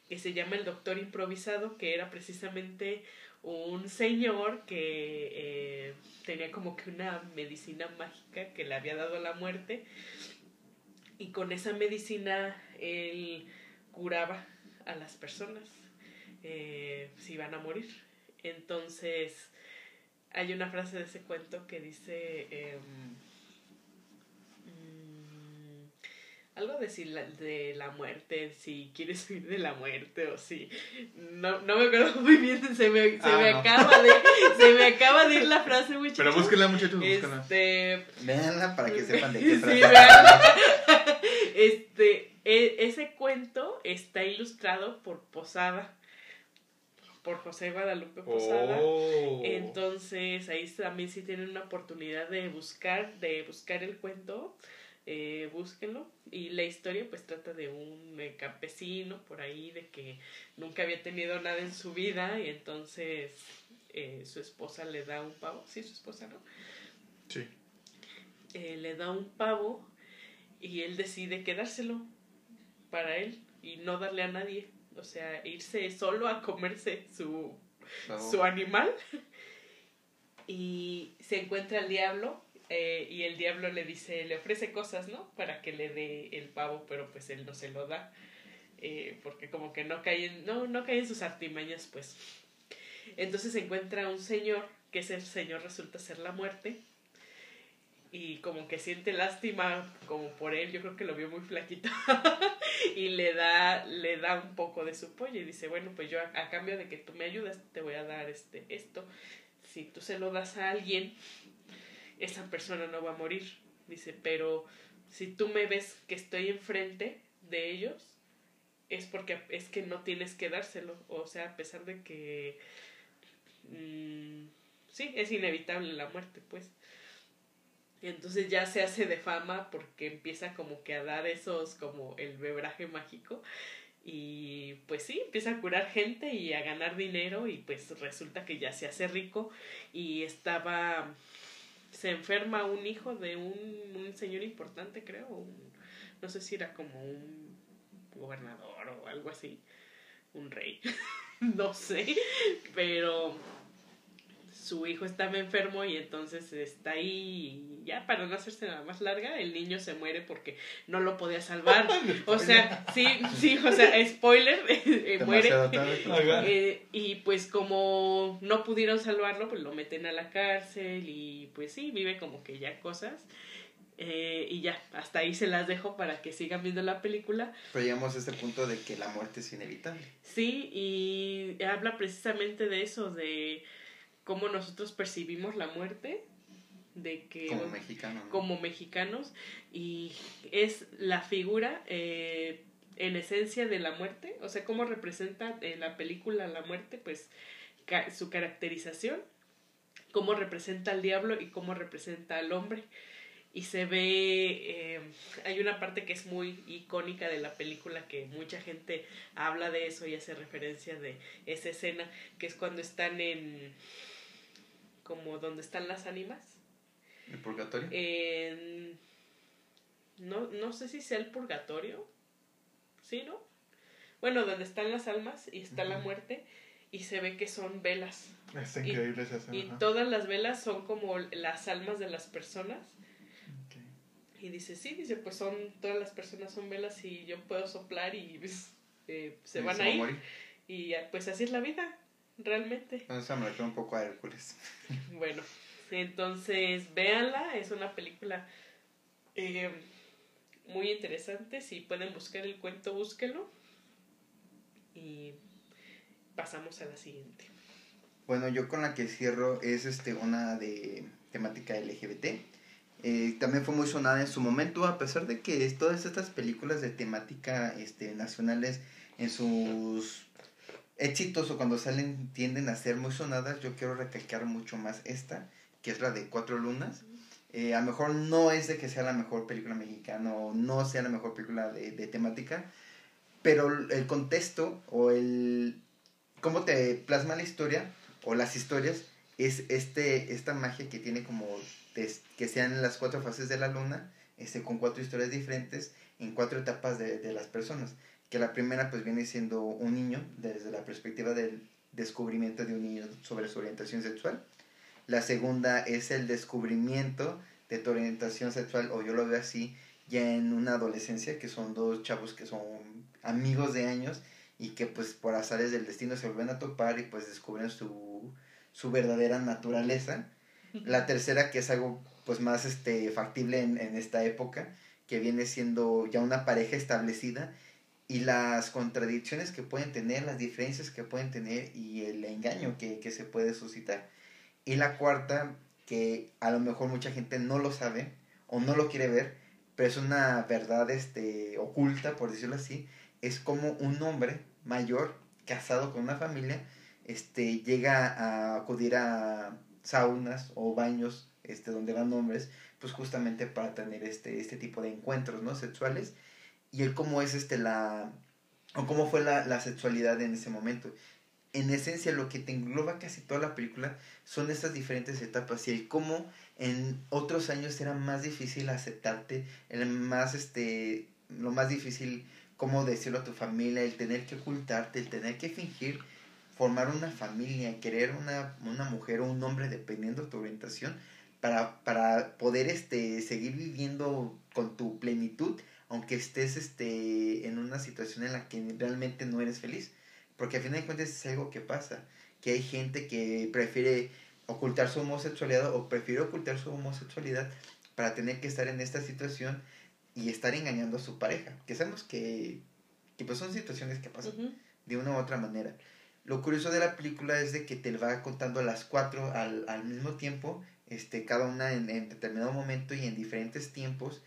que se llama El Doctor Improvisado, que era precisamente un señor que eh, tenía como que una medicina mágica que le había dado la muerte y con esa medicina él curaba a las personas eh, si iban a morir. Entonces hay una frase de ese cuento que dice... Em, algo de, si la, de la muerte, si quieres huir de la muerte o si... No, no me acuerdo muy bien, se me, se ah, me acaba de... Se me acaba de ir la frase, muchachos. Pero búsquenla, muchachos, búsquenla. Este... Véanla para que sepan de qué frase. este, e, ese cuento está ilustrado por Posada por José Guadalupe Posada. Oh. Entonces, ahí también sí tienen una oportunidad de buscar, de buscar el cuento eh, búsquenlo. Y la historia pues trata de un eh, campesino por ahí, de que nunca había tenido nada en su vida y entonces eh, su esposa le da un pavo, sí, su esposa, ¿no? Sí. Eh, le da un pavo y él decide quedárselo para él y no darle a nadie. O sea, irse solo a comerse su, su animal. y se encuentra el diablo eh, y el diablo le dice, le ofrece cosas, ¿no? Para que le dé el pavo, pero pues él no se lo da. Eh, porque como que no cae en, no, no cae en sus artimañas, pues. Entonces encuentra un señor, que ese señor resulta ser la muerte. Y como que siente lástima como por él, yo creo que lo vio muy flaquito. y le da, le da un poco de su pollo y dice, bueno, pues yo a, a, cambio de que tú me ayudas, te voy a dar este, esto. Si tú se lo das a alguien, esa persona no va a morir. Dice, pero si tú me ves que estoy enfrente de ellos, es porque es que no tienes que dárselo. O sea, a pesar de que... Mmm, sí, es inevitable la muerte, pues. Entonces ya se hace de fama porque empieza como que a dar esos, como el bebraje mágico. Y pues sí, empieza a curar gente y a ganar dinero y pues resulta que ya se hace rico y estaba se enferma un hijo de un, un señor importante, creo, no sé si era como un gobernador o algo así, un rey, no sé, pero su hijo estaba enfermo y entonces está ahí y ya para no hacerse nada más larga, el niño se muere porque no lo podía salvar. o sea, sí, sí, o sea, spoiler, eh, muere. Eh, y pues como no pudieron salvarlo, pues lo meten a la cárcel y pues sí, vive como que ya cosas. Eh, y ya, hasta ahí se las dejo para que sigan viendo la película. Pero llegamos a este punto de que la muerte es inevitable. Sí, y habla precisamente de eso, de cómo nosotros percibimos la muerte, de que... Como mexicanos. Como mexicanos, y es la figura eh, en esencia de la muerte, o sea, cómo representa en la película la muerte, pues su caracterización, cómo representa al diablo y cómo representa al hombre y se ve, eh, hay una parte que es muy icónica de la película que mucha gente habla de eso y hace referencia de esa escena, que es cuando están en, como donde están las ánimas. ¿El purgatorio? no, no sé si sea el purgatorio, ¿sí, no? Bueno, donde están las almas y está la muerte y se ve que son velas. Es increíble esa escena. Y todas las velas son como las almas de las personas y dice, sí, dice, pues son, todas las personas son velas y yo puedo soplar y pues, eh, se van a ir. Y pues así es la vida, realmente. Entonces me un poco a Hércules. Bueno, entonces véanla, es una película eh, muy interesante. Si pueden buscar el cuento, búsquelo. Y pasamos a la siguiente. Bueno, yo con la que cierro es este una de temática LGBT eh, también fue muy sonada en su momento, a pesar de que todas estas películas de temática este, nacionales en sus éxitos o cuando salen tienden a ser muy sonadas, yo quiero recalcar mucho más esta, que es la de Cuatro Lunas. Eh, a lo mejor no es de que sea la mejor película mexicana o no sea la mejor película de, de temática, pero el contexto o el cómo te plasma la historia o las historias es este esta magia que tiene como que sean las cuatro fases de la luna, este, con cuatro historias diferentes en cuatro etapas de, de las personas. Que la primera pues viene siendo un niño, desde la perspectiva del descubrimiento de un niño sobre su orientación sexual. La segunda es el descubrimiento de tu orientación sexual, o yo lo veo así, ya en una adolescencia, que son dos chavos que son amigos de años y que pues por azares del destino se vuelven a topar y pues descubren su, su verdadera naturaleza la tercera, que es algo pues más este, factible en, esta época, que viene siendo ya una pareja establecida y las contradicciones que pueden tener, las diferencias que pueden tener y el engaño que, que se puede suscitar. Y la cuarta, que a lo mejor mucha gente no lo sabe o no lo quiere ver, pero es una verdad este, oculta, por decirlo así, es como un hombre mayor, casado con una familia, este, llega a acudir a saunas o baños este, donde van hombres, pues justamente para tener este, este tipo de encuentros, ¿no? Sexuales. Y el cómo es este la, o cómo fue la, la sexualidad en ese momento. En esencia, lo que te engloba casi toda la película son estas diferentes etapas y el cómo en otros años era más difícil aceptarte, el más, este, lo más difícil, cómo decirlo a tu familia, el tener que ocultarte, el tener que fingir formar una familia, querer una, una mujer o un hombre dependiendo de tu orientación para, para poder este, seguir viviendo con tu plenitud, aunque estés este, en una situación en la que realmente no eres feliz. Porque a fin de cuentas es algo que pasa, que hay gente que prefiere ocultar su homosexualidad o prefiere ocultar su homosexualidad para tener que estar en esta situación y estar engañando a su pareja. Que sabemos que, que pues son situaciones que pasan de una u otra manera. Lo curioso de la película es de que te va contando las cuatro al, al mismo tiempo, este, cada una en, en, determinado momento y en diferentes tiempos,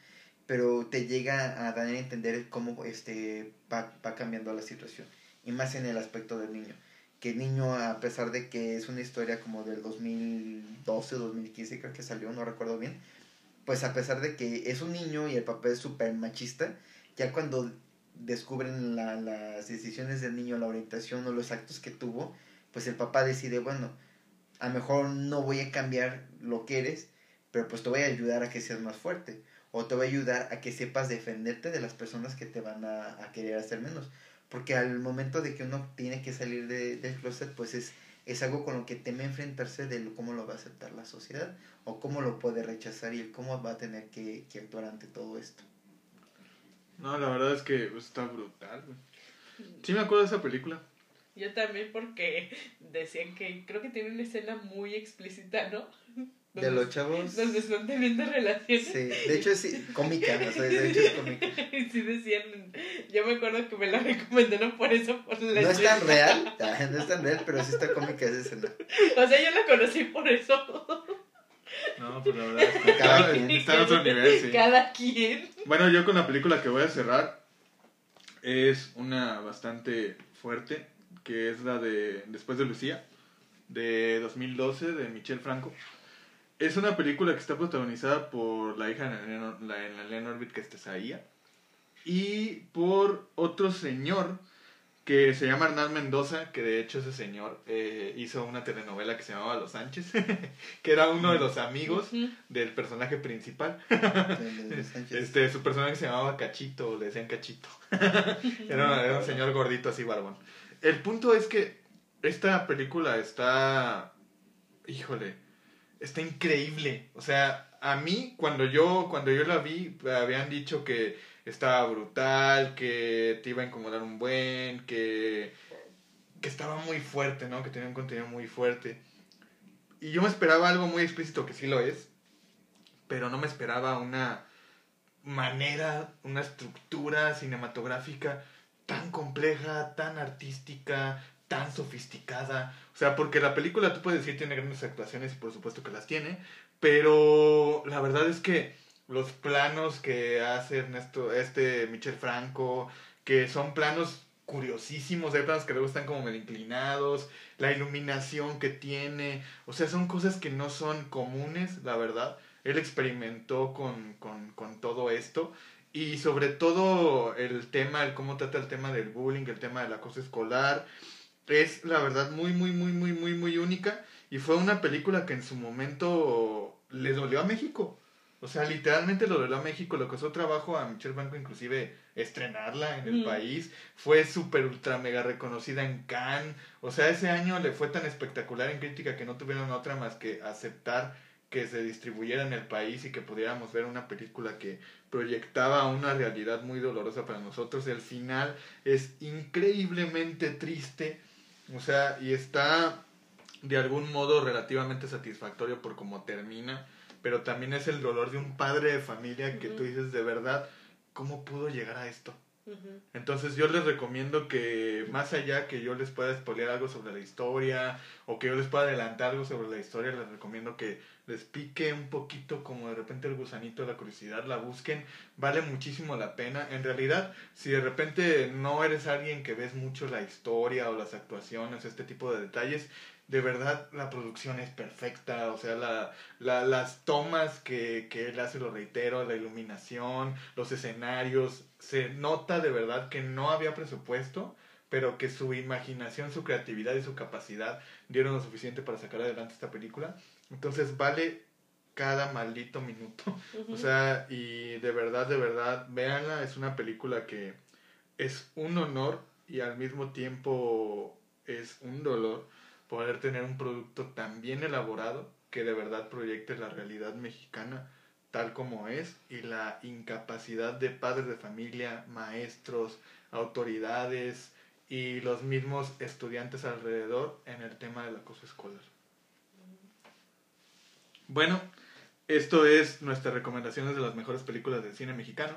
pero te llega a dar a entender cómo este, va, va cambiando la situación, y más en el aspecto del niño. Que el niño, a pesar de que es una historia como del 2012 2015, creo que salió, no recuerdo bien, pues a pesar de que es un niño y el papá es súper machista, ya cuando descubren la, las decisiones del niño, la orientación o los actos que tuvo, pues el papá decide, bueno, a lo mejor no voy a cambiar lo que eres, pero pues te voy a ayudar a que seas más fuerte. O te voy a ayudar a que sepas defenderte de las personas que te van a, querer hacer menos. Porque al momento de que uno tiene que salir de, del closet, pues es, es algo con lo que teme enfrentarse de lo- cómo lo va a aceptar la sociedad o cómo lo puede rechazar y cómo va a tener que, que actuar ante todo esto. No, la verdad es que pues, está brutal. Sí me acuerdo de esa película. Yo también porque decían que creo que tiene una escena muy explícita, ¿no? De los chavos... Donde están teniendo relaciones. Sí, de hecho es sí, cómica, o sea, de hecho es cómica. Y sí decían, yo me acuerdo que me la recomendaron por eso, por la No es tan real, ah, no es tan real, pero sí está cómica esa escena. O sea, yo la conocí por eso. No, pues la verdad es que Cada está, quien. está en otro nivel, sí. Cada quien. Bueno, yo con la película que voy a cerrar es una bastante fuerte, que es la de Después de Lucía, de 2012, de Michel Franco. Es una película que está protagonizada por la hija de la Elena Orbit, que es Tesaía, y por otro señor que se llama Hernán Mendoza, que de hecho ese señor eh, hizo una telenovela que se llamaba Los Sánchez, que era uno de los amigos del personaje principal. Este, su personaje se llamaba Cachito, le decían Cachito. era, era un señor gordito así, barbón. El punto es que esta película está. Híjole, está increíble. O sea, a mí, cuando yo, cuando yo la vi, habían dicho que estaba brutal, que te iba a incomodar un buen, que, que estaba muy fuerte, ¿no? Que tenía un contenido muy fuerte. Y yo me esperaba algo muy explícito, que sí lo es, pero no me esperaba una manera, una estructura cinematográfica tan compleja, tan artística, tan sofisticada. O sea, porque la película, tú puedes decir, tiene grandes actuaciones y por supuesto que las tiene, pero la verdad es que los planos que hace Ernesto, este Michel Franco, que son planos curiosísimos, hay planos que luego están como medio inclinados, la iluminación que tiene, o sea, son cosas que no son comunes, la verdad. Él experimentó con, con, con todo esto y sobre todo el tema, el cómo trata el tema del bullying, el tema del acoso escolar, es la verdad muy, muy, muy, muy, muy, muy única y fue una película que en su momento le dolió a México. O sea, literalmente lo dolió a México, le costó trabajo a Michelle Franco inclusive estrenarla en el Mm. país. Fue súper ultra mega reconocida en Cannes. O sea, ese año le fue tan espectacular en crítica que no tuvieron otra más que aceptar que se distribuyera en el país y que pudiéramos ver una película que proyectaba una realidad muy dolorosa para nosotros. El final es increíblemente triste, o sea, y está de algún modo relativamente satisfactorio por cómo termina, pero también es el dolor de un padre de familia que Ujú. tú dices de verdad, ¿cómo pudo llegar a esto? Entonces yo les recomiendo que más allá que yo les pueda spoilear algo sobre la historia o que yo les pueda adelantar algo sobre la historia, les recomiendo que les pique un poquito como de repente el gusanito de la curiosidad, la busquen, vale muchísimo la pena. En realidad, si de repente no eres alguien que ves mucho la historia o las actuaciones, este tipo de detalles, de verdad la producción es perfecta, o sea, la, la, las tomas que, que él hace, lo reitero, la iluminación, los escenarios, se nota de verdad que no había presupuesto, pero que su imaginación, su creatividad y su capacidad dieron lo suficiente para sacar adelante esta película. Entonces vale cada maldito minuto. O sea, y de verdad, de verdad, véanla, es una película que es un honor y al mismo tiempo es un dolor poder tener un producto tan bien elaborado que de verdad proyecte la realidad mexicana tal como es y la incapacidad de padres de familia, maestros, autoridades y los mismos estudiantes alrededor en el tema del acoso escolar. Bueno, esto es nuestras recomendaciones de las mejores películas del cine mexicano.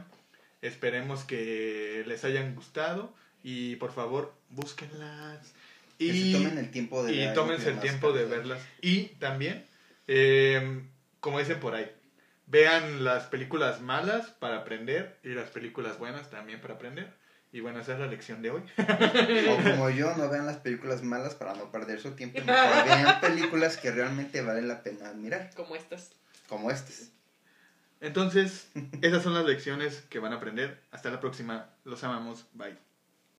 Esperemos que les hayan gustado y por favor búsquenlas. Que Y, se tomen el tiempo de y tómense el tiempo de verlas. Y también, eh, como dicen por ahí, vean las películas malas para aprender y las películas buenas también para aprender. Y bueno, esa es la lección de hoy. O como yo, no vean las películas malas para no perder su tiempo. Mejor vean películas que realmente vale la pena admirar, Como estas. como estas. Entonces, esas son las lecciones que van a aprender. Hasta la próxima. Los amamos. Bye.